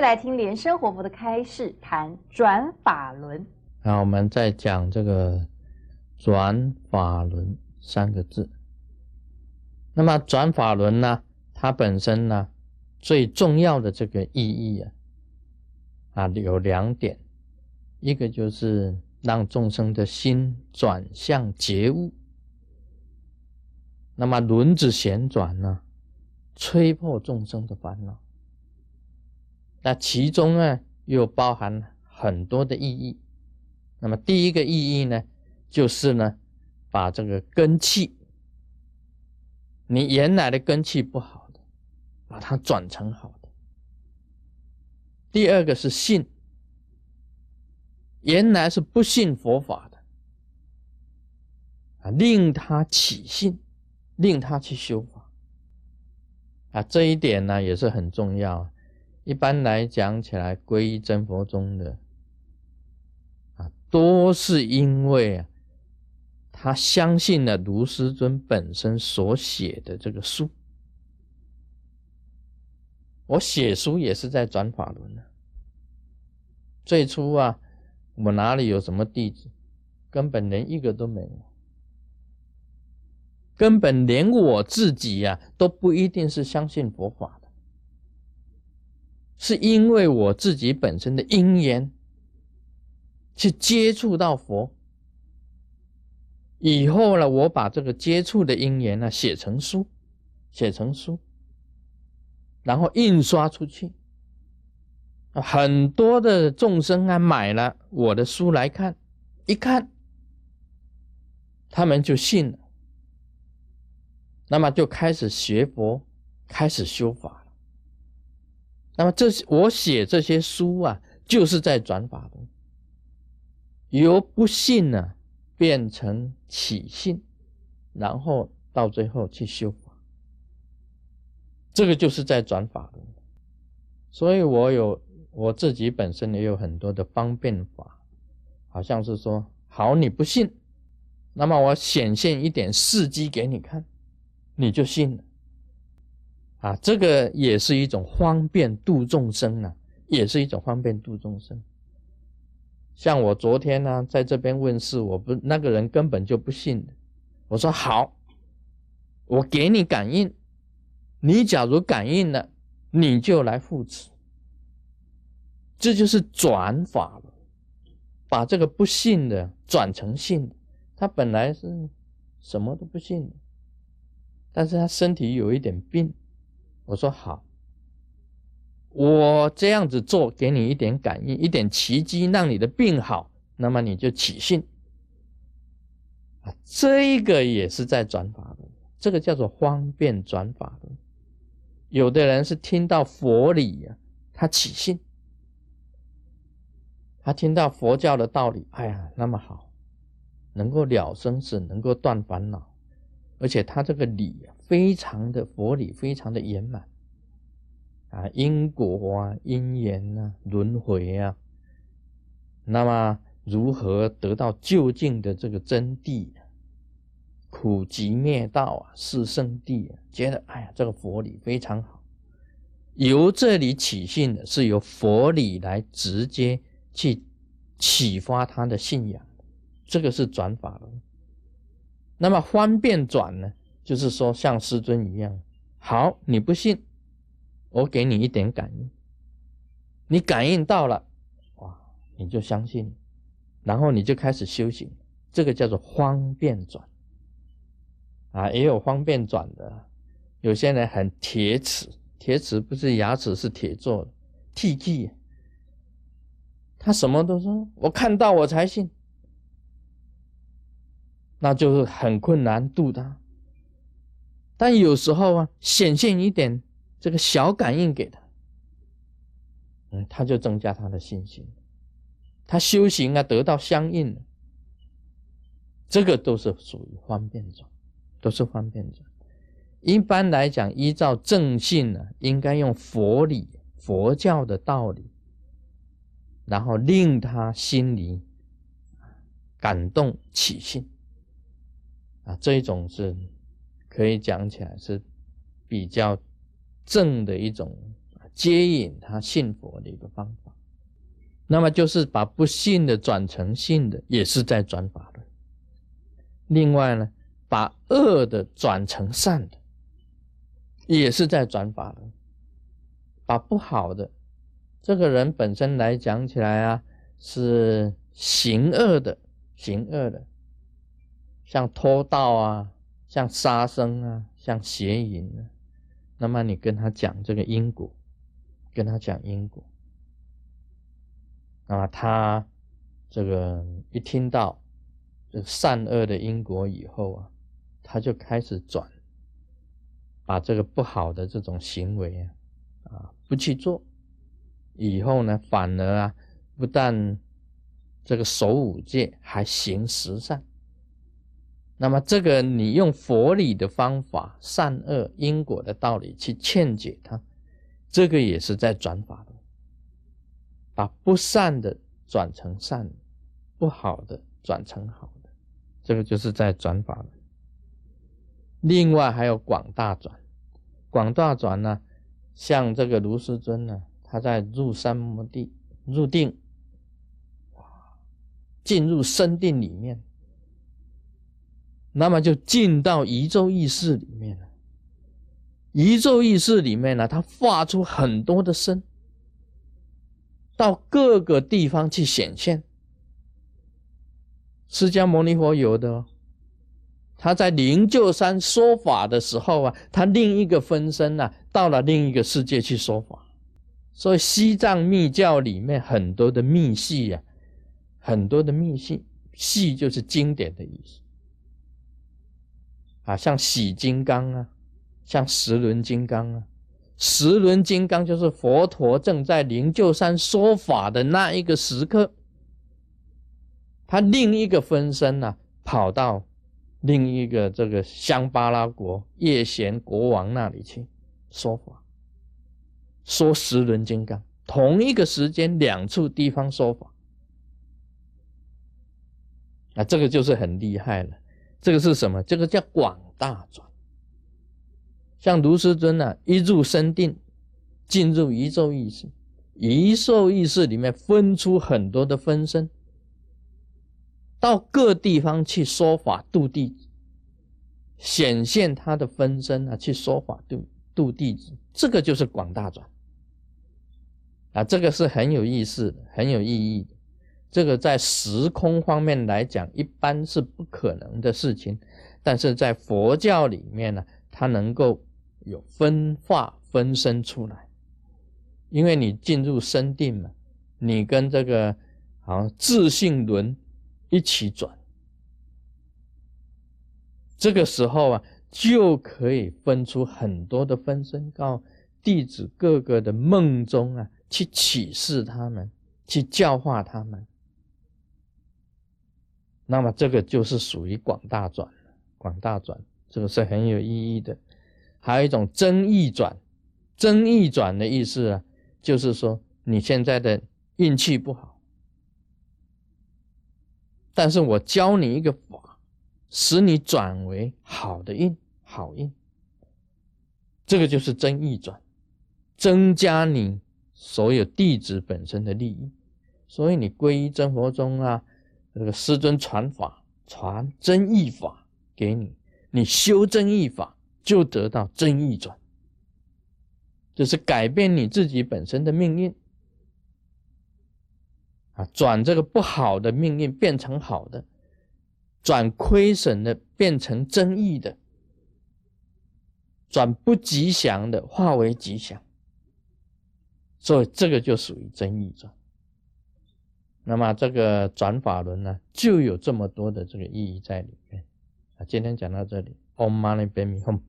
来听莲生活佛的开示，谈转法轮。那，我们再讲这个转法轮三个字。那么转法轮呢，它本身呢最重要的这个意义啊，啊有两点，一个就是让众生的心转向觉悟。那么轮子旋转呢，吹破众生的烦恼。那其中呢，又包含很多的意义。那么第一个意义呢，就是呢，把这个根气，你原来的根气不好的，把它转成好的。第二个是信，原来是不信佛法的，啊，令他起信，令他去修法。啊，这一点呢，也是很重要。一般来讲起来，皈依真佛宗的啊，多是因为啊，他相信了卢师尊本身所写的这个书。我写书也是在转法轮呢。最初啊，我哪里有什么弟子，根本连一个都没有，根本连我自己呀，都不一定是相信佛法。是因为我自己本身的因缘，去接触到佛，以后呢，我把这个接触的因缘呢写成书，写成书，然后印刷出去，很多的众生啊买了我的书来看，一看，他们就信了，那么就开始学佛，开始修法。那么这些我写这些书啊，就是在转法轮，由不信呢变成起信，然后到最后去修法，这个就是在转法轮。所以我有我自己本身也有很多的方便法，好像是说，好你不信，那么我显现一点事迹给你看，你就信了。啊，这个也是一种方便度众生啊，也是一种方便度众生。像我昨天呢，在这边问世，我不那个人根本就不信我说好，我给你感应，你假如感应了，你就来护持。这就是转法了，把这个不信的转成信。他本来是什么都不信，但是他身体有一点病。我说好，我这样子做，给你一点感应，一点奇迹，让你的病好，那么你就起信啊。这个也是在转法轮，这个叫做方便转法轮。有的人是听到佛理呀，他起信，他听到佛教的道理，哎呀，那么好，能够了生死，能够断烦恼，而且他这个理。非常的佛理，非常的圆满啊！因果啊，因缘啊，轮回啊，那么如何得到究竟的这个真谛？苦集灭道啊，是圣地啊！觉得哎呀，这个佛理非常好。由这里起信的是由佛理来直接去启发他的信仰，这个是转法轮。那么方便转呢？就是说，像师尊一样，好，你不信，我给你一点感应，你感应到了，哇，你就相信，然后你就开始修行，这个叫做方便转，啊，也有方便转的，有些人很铁齿，铁齿不是牙齿是铁做的，T T，他什么都说，我看到我才信，那就是很困难度他。但有时候啊，显现一点这个小感应给他，嗯，他就增加他的信心，他修行啊得到相应的，这个都是属于方便转，都是方便转。一般来讲，依照正信呢，应该用佛理、佛教的道理，然后令他心里感动起信啊，这一种是。可以讲起来是比较正的一种接引他信佛的一个方法。那么就是把不信的转成信的，也是在转法轮。另外呢，把恶的转成善的，也是在转法轮。把不好的这个人本身来讲起来啊，是行恶的，行恶的，像偷盗啊，像杀生啊，像邪淫啊。那么你跟他讲这个因果，跟他讲因果，那么他这个一听到这善恶的因果以后啊，他就开始转，把这个不好的这种行为啊。啊，不去做，以后呢，反而啊，不但这个守五戒，还行十善。那么这个你用佛理的方法，善恶因果的道理去劝解他，这个也是在转法轮，把不善的转成善，不好的转成好的，这个就是在转法轮。另外还有广大转，广大转呢？像这个卢师尊呢，他在入三摩地入定，进入深定里面，那么就进到宇宙意识里面了。宇宙意识里面呢，他发出很多的声，到各个地方去显现。释迦牟尼佛有的。他在灵鹫山说法的时候啊，他另一个分身呐，到了另一个世界去说法。所以西藏密教里面很多的密系呀，很多的密系，系就是经典的意思啊，像喜金刚啊，像十轮金刚啊，十轮金刚就是佛陀正在灵鹫山说法的那一个时刻，他另一个分身呐，跑到。另一个这个香巴拉国叶贤国王那里去说法，说十轮金刚，同一个时间两处地方说法，啊，这个就是很厉害了。这个是什么？这个叫广大转。像卢师尊呢，一入深定，进入宇宙意识，宇宙意识里面分出很多的分身。到各地方去说法度弟子，显现他的分身啊，去说法度度弟子，这个就是广大转啊，这个是很有意思，很有意义的。这个在时空方面来讲，一般是不可能的事情，但是在佛教里面呢，它能够有分化分身出来，因为你进入深定嘛，你跟这个好自信轮。一起转，这个时候啊，就可以分出很多的分身，告弟子各个的梦中啊，去启示他们，去教化他们。那么这个就是属于广大转广大转，这个是很有意义的。还有一种增益转，增益转的意思啊，就是说你现在的运气不好。但是我教你一个法，使你转为好的运、好运，这个就是增益转，增加你所有弟子本身的利益。所以你皈依真佛宗啊，这个师尊传法、传真义法给你，你修真义法就得到真义转，就是改变你自己本身的命运。啊转这个不好的命运变成好的，转亏损的变成增益的，转不吉祥的化为吉祥，所以这个就属于增益转。那么这个转法轮呢，就有这么多的这个意义在里面。啊，今天讲到这里，Om Mani Padme Hum。